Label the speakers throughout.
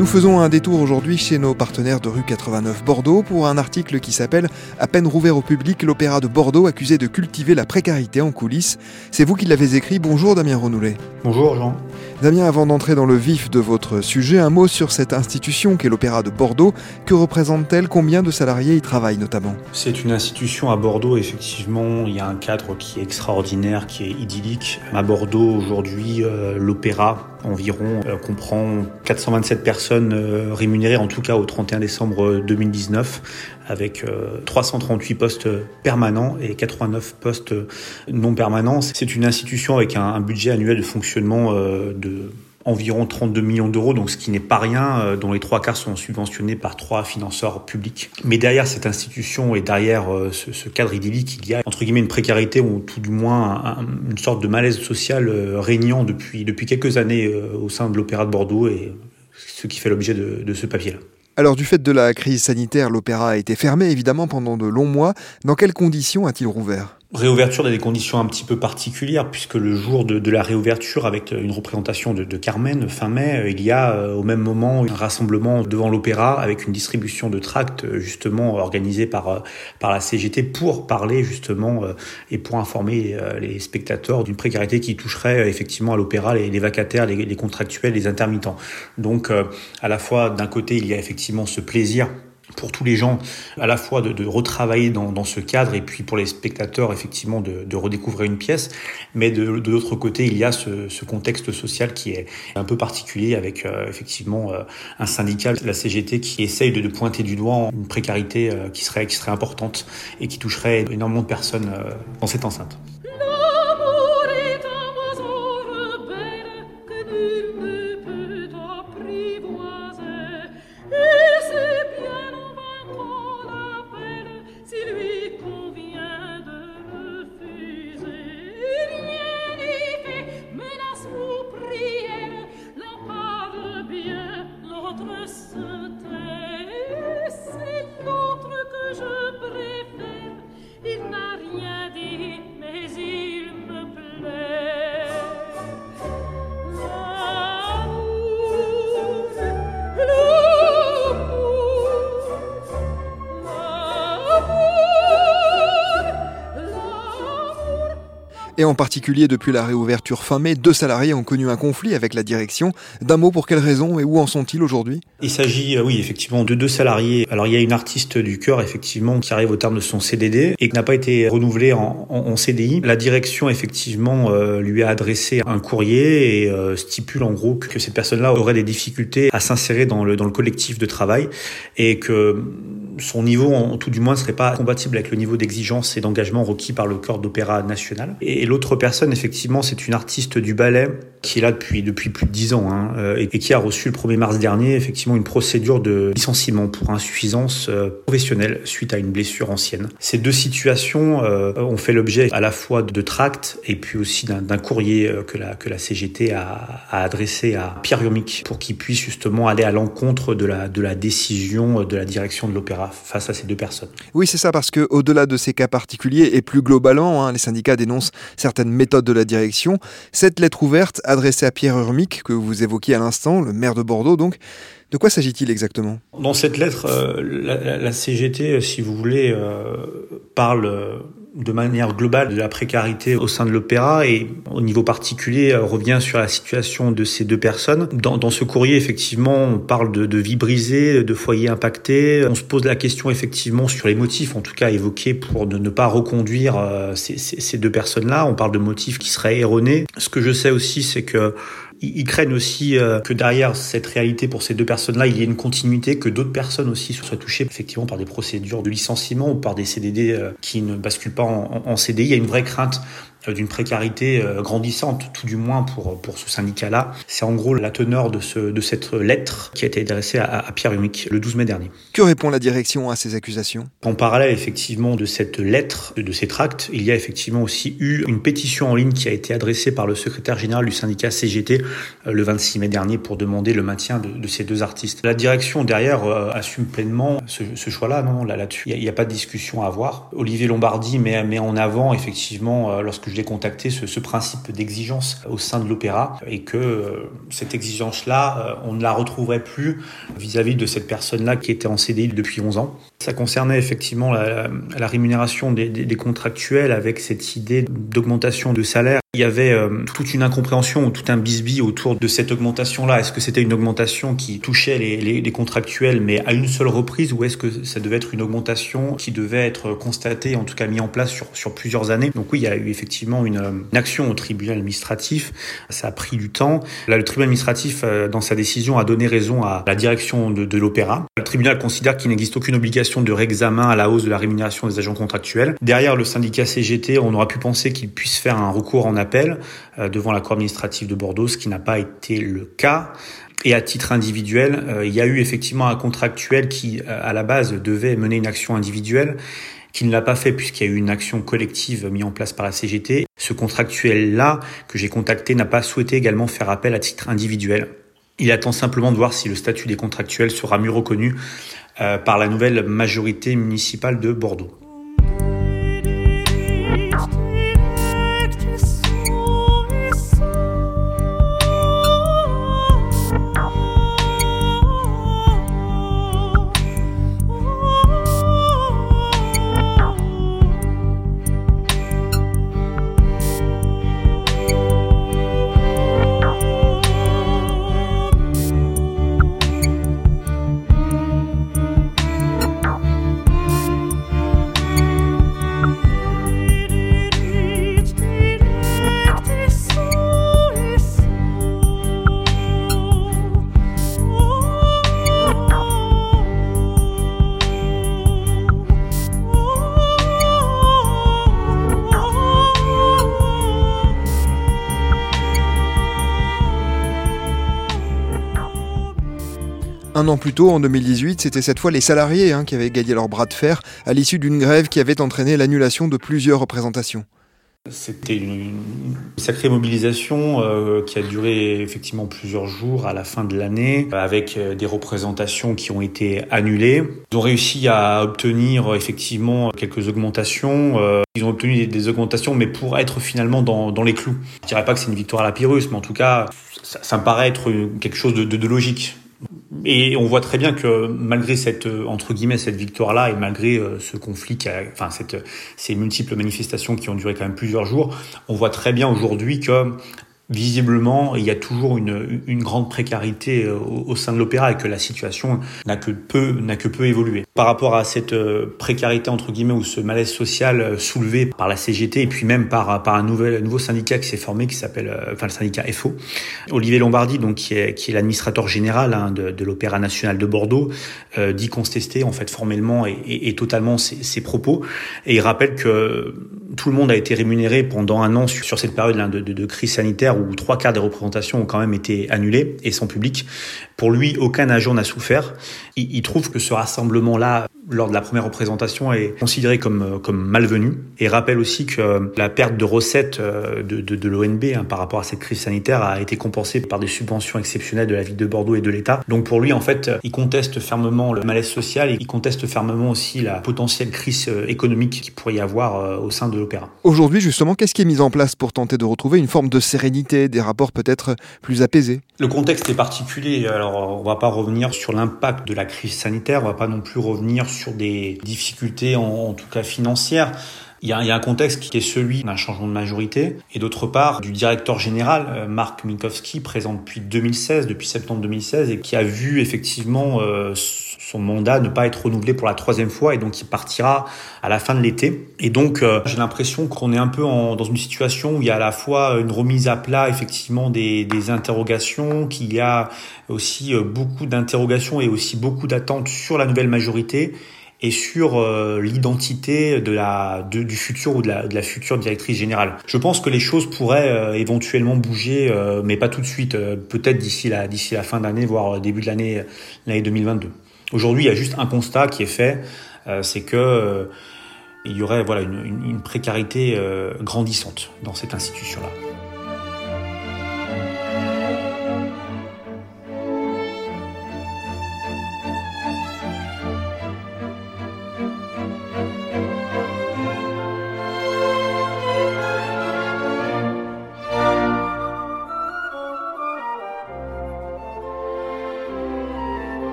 Speaker 1: Nous faisons un détour aujourd'hui chez nos partenaires de rue 89 Bordeaux pour un article qui s'appelle À peine rouvert au public, l'opéra de Bordeaux accusé de cultiver la précarité en coulisses. C'est vous qui l'avez écrit. Bonjour Damien Renoulet.
Speaker 2: Bonjour Jean.
Speaker 1: Damien, avant d'entrer dans le vif de votre sujet, un mot sur cette institution qu'est l'Opéra de Bordeaux. Que représente-t-elle? Combien de salariés y travaillent notamment?
Speaker 2: C'est une institution à Bordeaux, effectivement. Il y a un cadre qui est extraordinaire, qui est idyllique. À Bordeaux, aujourd'hui, euh, l'Opéra environ euh, comprend 427 personnes euh, rémunérées, en tout cas au 31 décembre 2019, avec 338 postes permanents et 89 postes non permanents. C'est une institution avec un budget annuel de fonctionnement de environ 32 millions d'euros, donc ce qui n'est pas rien, euh, dont les trois quarts sont subventionnés par trois financeurs publics. Mais derrière cette institution et derrière euh, ce, cadre idyllique, il y a entre guillemets une précarité ou tout du moins une sorte de malaise social euh, régnant depuis, depuis quelques années au sein de l'Opéra de Bordeaux et ce qui fait l'objet de, de ce papier-là.
Speaker 1: Alors du fait de la crise sanitaire, l'opéra a été fermé évidemment pendant de longs mois. Dans quelles conditions a-t-il rouvert?
Speaker 2: Réouverture dans des conditions un petit peu particulières, puisque le jour de, la réouverture, avec une représentation de, Carmen fin mai, il y a euh, au même moment un rassemblement devant l'opéra avec une distribution de tracts justement organisée par, euh, par la CGT pour parler justement euh, et pour informer les spectateurs d'une précarité qui toucherait effectivement à l'opéra les, vacataires, les, contractuels, les intermittents. Donc à la fois d'un côté il y a effectivement ce plaisir pour tous les gens, à la fois de, retravailler dans, ce cadre et puis pour les spectateurs, effectivement, de, redécouvrir une pièce. Mais de, l'autre côté, il y a ce, ce, contexte social qui est un peu particulier avec euh, effectivement euh, un syndicat, la CGT, qui essaye de, pointer du doigt une précarité euh, qui, serait, qui serait importante et qui toucherait énormément de personnes dans cette enceinte.
Speaker 1: Et en particulier depuis la réouverture fin mai, deux salariés ont connu un conflit avec la direction. D'un mot, pour quelles raisons et où en sont-ils aujourd'hui?
Speaker 2: Il s'agit, euh, oui, effectivement, de deux salariés. Alors il y a une artiste du chœur, effectivement, qui arrive au terme de son CDD et qui n'a pas été renouvelée en, en, CDI. La direction, effectivement, euh, lui a adressé un courrier et euh, stipule en gros que cette personne-là aurait des difficultés à s'insérer dans le, dans le collectif de travail et que son niveau, en tout du moins, ne serait pas compatible avec le niveau d'exigence et d'engagement requis par le corps d'opéra national. Et l'autre personne, effectivement, c'est une artiste du ballet qui est là depuis depuis plus de dix ans hein, euh, et, qui a reçu le 1er mars dernier effectivement une procédure de licenciement pour insuffisance euh, professionnelle suite à une blessure ancienne. Ces deux situations euh, ont fait l'objet à la fois de tracts et puis aussi d'un courrier que la CGT a, adressé à Pierre Urmic pour qu'il puisse justement aller à l'encontre de la décision de la direction de l'opéra face à ces deux personnes.
Speaker 1: Oui, c'est ça, parce que au-delà de ces cas particuliers et plus globalement, hein, les syndicats dénoncent certaines méthodes de la direction. Cette lettre ouverte adressée à Pierre Urmic, que vous évoquiez à l'instant, le maire de Bordeaux donc, De quoi s'agit-il exactement?
Speaker 2: Dans cette lettre, la, CGT, si vous voulez, parle de manière globale de la précarité au sein de l'opéra et au niveau particulier euh, revient sur la situation de ces deux personnes. Dans, dans ce courrier, effectivement, on parle de, de vie brisée, de foyers impactés. On se pose la question effectivement sur les motifs, en tout cas évoqués pour ne, pas reconduire euh, ces, ces deux personnes-là. On parle de motifs qui seraient erronés. Ce que je sais aussi, c'est que ils craignent aussi euh, que derrière cette réalité pour ces deux personnes-là, il y ait une continuité, que d'autres personnes aussi soient touchées effectivement par des procédures de licenciement ou par des CDD euh, qui ne basculent pas en, en CDI. Il y a une vraie crainte d'une précarité euh, grandissante, tout du moins pour, pour ce syndicat-là. C'est en gros la teneur de, ce, de cette lettre qui a été adressée à, à Pierre Humic le 12 mai dernier.
Speaker 1: Que répond la direction à ces accusations?
Speaker 2: En parallèle effectivement de cette lettre, de ces tracts, il y a effectivement aussi eu une pétition en ligne qui a été adressée par le secrétaire général du syndicat CGT euh, le 26 mai dernier pour demander le maintien de, de ces deux artistes. La direction derrière assume pleinement ce, ce choix-là, non, là, là-dessus. Il n'y a, a, pas de discussion à avoir. Olivier Lombardi met, met en avant effectivement lorsque je l'ai contacté ce, principe d'exigence au sein de l'opéra et que euh, cette exigence-là, euh, on ne la retrouverait plus vis-à-vis de cette personne-là qui était en CDI depuis 11 ans. Ça concernait effectivement la, rémunération des, contractuels avec cette idée d'augmentation de salaire. Il y avait euh, toute une incompréhension ou tout un bisbis autour de cette augmentation-là. Est-ce que c'était une augmentation qui touchait les, contractuels mais à une seule reprise ou est-ce que ça devait être une augmentation qui devait être constatée, en tout cas mise en place sur, plusieurs années? Donc oui, il y a eu effectivement une, action au tribunal administratif. Ça a pris du temps. Là, le tribunal administratif, euh, dans sa décision, a donné raison à la direction de l'opéra. Le tribunal considère qu'il n'existe aucune obligation de réexamen à la hausse de la rémunération des agents contractuels. Derrière le syndicat CGT, on aura pu penser qu'il puisse faire un recours en appel euh, devant la Cour administrative de Bordeaux, ce qui n'a pas été le cas. Et à titre individuel, euh, il y a eu effectivement un contractuel qui, euh, à la base, devait mener une action individuelle qui ne l'a pas fait puisqu'il y a eu une action collective mise en place par la CGT. Ce contractuel-là que j'ai contacté n'a pas souhaité également faire appel à titre individuel. Il attend simplement de voir si le statut des contractuels sera mieux reconnu euh, par la nouvelle majorité municipale de Bordeaux.
Speaker 1: Un an plus tôt, en 2018, c'était cette fois les salariés hein, qui avaient gagné leur bras de fer à l'issue d'une grève qui avait entraîné l'annulation de plusieurs représentations.
Speaker 2: C'était une sacrée mobilisation euh, qui a duré effectivement plusieurs jours à la fin de l'année, avec euh, des représentations qui ont été annulées. Ils ont réussi à obtenir effectivement quelques augmentations. Euh, ils ont obtenu des, augmentations, mais pour être finalement dans, les clous. Je dirais pas que c'est une victoire à la Pyrrhus, mais en tout cas, ça, me paraît être quelque chose de logique. Et on voit très bien que malgré cette entre guillemets cette victoire là et malgré euh, ce conflit qui a, enfin cette ces multiples manifestations qui ont duré quand même plusieurs jours, on voit très bien aujourd'hui que visiblement, il y a toujours une, une grande précarité euh, au, au sein de l'opéra et que la situation n'a que peu n'a que peu évolué. Par rapport à cette euh, précarité entre guillemets ou ce malaise social euh, soulevé par la CGT et puis même par par un nouvel un nouveau syndicat qui s'est formé qui s'appelle enfin le syndicat FO, Olivier Lombardi donc qui est qui est l'administrateur général hein, de, de l'Opéra national de Bordeaux euh, dit contester en fait formellement et, et, et totalement ses, ses, propos et il rappelle que tout le monde a été rémunéré pendant un an sur, sur cette période de, de, de crise sanitaire où trois quarts des représentations ont quand même été annulées et sans public. Pour lui, aucun agent n'a souffert. Il, il, trouve que ce rassemblement-là lors de la première représentation est considéré comme, comme malvenu et rappelle aussi que la perte de recettes de, de, de l'ONB hein, par rapport à cette crise sanitaire a été compensée par des subventions exceptionnelles de la ville de Bordeaux et de l'État. Donc pour lui, en fait, il conteste fermement le malaise social et il conteste fermement aussi la potentielle crise économique qu'il pourrait y avoir au sein de l'opéra.
Speaker 1: Aujourd'hui, justement, qu'est-ce qui est mis en place pour tenter de retrouver une forme de sérénité, des rapports peut-être plus apaisés?
Speaker 2: Le contexte est particulier. Alors, on va pas revenir sur l'impact de la crise sanitaire, on va pas non plus revenir sur des difficultés, en tout cas financières. Il y, a, il y, a, un contexte qui est celui d'un changement de majorité et d'autre part du directeur général euh, Marc Minkowski présent depuis 2016, depuis septembre 2016 et qui a vu effectivement euh, son mandat ne pas être renouvelé pour la troisième fois et donc il partira à la fin de l'été. Et donc euh, j'ai l'impression qu'on est un peu en, dans une situation où il y a à la fois une remise à plat effectivement des, des interrogations, qu'il y a aussi beaucoup d'interrogations et aussi beaucoup d'attentes sur la nouvelle majorité et sur euh, l'identité de la du futur ou de la, de la future directrice générale. Je pense que les choses pourraient euh, éventuellement bouger, euh, mais pas tout de suite. Peut-être d'ici la d'ici la fin d'année, voire début de l'année l'année 2022. Aujourd'hui, il y a juste un constat qui est fait, c'est que il y aurait voilà une, une, précarité grandissante dans cette institution-là.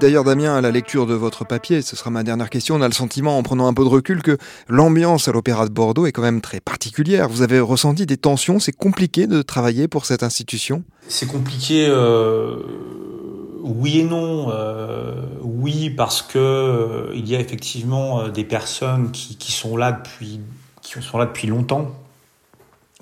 Speaker 1: D'ailleurs, Damien, à la lecture de votre papier, ce sera ma dernière question, on a le sentiment, en prenant un peu de recul, que l'ambiance à l'Opéra de Bordeaux est quand même très particulière. Vous avez ressenti des tensions, c'est compliqué de travailler pour cette institution?
Speaker 2: C'est compliqué, euh, oui et non. Euh, oui, parce que euh, il y a effectivement des personnes qui, sont là depuis longtemps,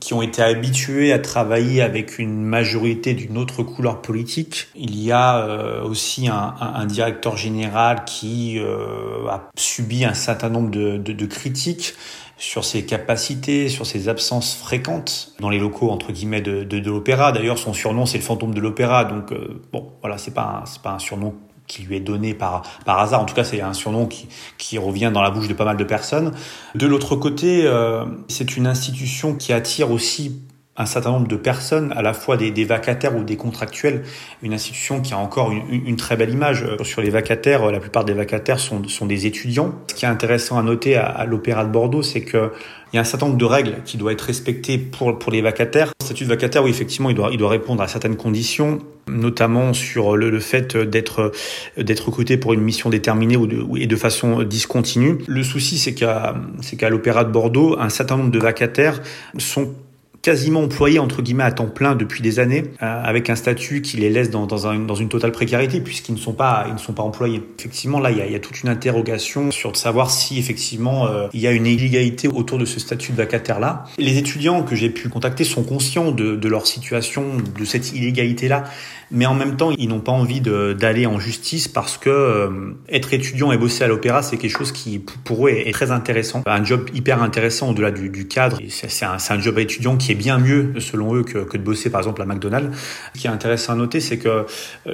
Speaker 2: qui ont été habitués à travailler avec une majorité d'une autre couleur politique. Il y a euh, aussi un, un, un, directeur général qui euh, a subi un certain nombre de, de, de, critiques sur ses capacités, sur ses absences fréquentes dans les locaux entre guillemets de, de l'opéra. D'ailleurs, son surnom c'est le fantôme de l'opéra, donc euh, bon, voilà, c'est pas c'est pas un surnom qui lui est donné par, par hasard. En tout cas, c'est un surnom qui, qui revient dans la bouche de pas mal de personnes. De l'autre côté, euh, c'est une institution qui attire aussi un certain nombre de personnes, à la fois des, vacataires ou des contractuels, une institution qui a encore une, très belle image. Sur les vacataires, la plupart des vacataires sont, sont des étudiants. Ce qui est intéressant à noter à, l'Opéra de Bordeaux, c'est que il y a un certain nombre de règles qui doivent être respectées pour, pour les vacataires. Le statut de vacataire, oui, effectivement, il doit, il doit répondre à certaines conditions, notamment sur le, le fait d'être d'être recruté pour une mission déterminée ou et de façon discontinue. Le souci, c'est qu'à c'est qu'à l'Opéra de Bordeaux, un certain nombre de vacataires sont quasiment employés entre guillemets à temps plein depuis des années, euh, avec un statut qui les laisse dans, dans, un, dans une totale précarité puisqu'ils ne sont pas ils ne sont pas employés. Effectivement, là, il y a, toute une interrogation sur de savoir si effectivement euh, il y a une illégalité autour de ce statut de vacataire là. Les étudiants que j'ai pu contacter sont conscients de, leur situation, de cette illégalité là, mais en même temps, ils n'ont pas envie d'aller en justice parce que euh, être étudiant et bosser à l'opéra, c'est quelque chose qui pour eux est, très intéressant, un job hyper intéressant au-delà du, du, cadre. C'est un, un job étudiant qui est bien mieux selon eux que, que, de bosser par exemple à McDonald's. Ce qui est intéressant à noter, c'est que euh,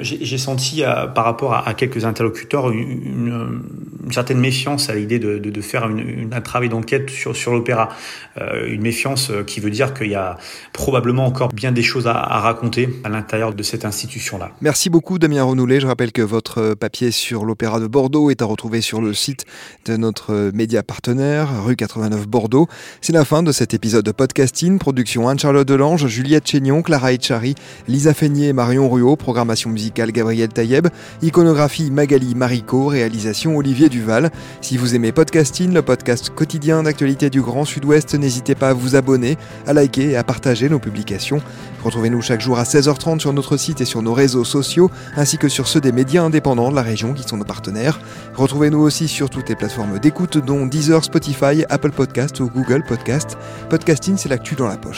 Speaker 2: j'ai senti à, par rapport à, à, quelques interlocuteurs une, une, une certaine méfiance à l'idée de, de, de, faire une, un travail d'enquête sur, sur l'opéra. Euh, une méfiance qui veut dire qu'il y a probablement encore bien des choses à, à raconter à l'intérieur de cette institution institution-là.
Speaker 1: Merci beaucoup Damien Renoulet. Je rappelle que votre papier sur l'Opéra de Bordeaux est à retrouver sur le site de notre média partenaire, rue 89 Bordeaux. C'est la fin de cet épisode de podcasting. Production Anne-Charlotte Delange, Juliette Chénion, Clara Etchari, Lisa Feignet et Marion Ruot. Programmation musicale Gabriel Taïeb. Iconographie Magali Marico. Réalisation Olivier Duval. Si vous aimez podcasting, le podcast quotidien d'actualité du Grand Sud-Ouest, n'hésitez pas à vous abonner, à liker et à partager nos publications. Retrouvez-nous chaque jour à 16h30 sur notre site et sur nos réseaux sociaux, ainsi que sur ceux des médias indépendants de la région qui sont nos partenaires. Retrouvez-nous aussi sur toutes les plateformes d'écoute, dont Deezer, Spotify, Apple Podcast ou Google Podcast. Podcasting, c'est l'actu dans la poche.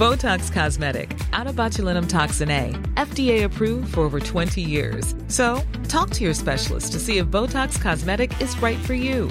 Speaker 3: Botox Cosmetic, out of botulinum toxin A, FDA approved for over 20 years. So, talk to your specialist to see if Botox Cosmetic is right for you.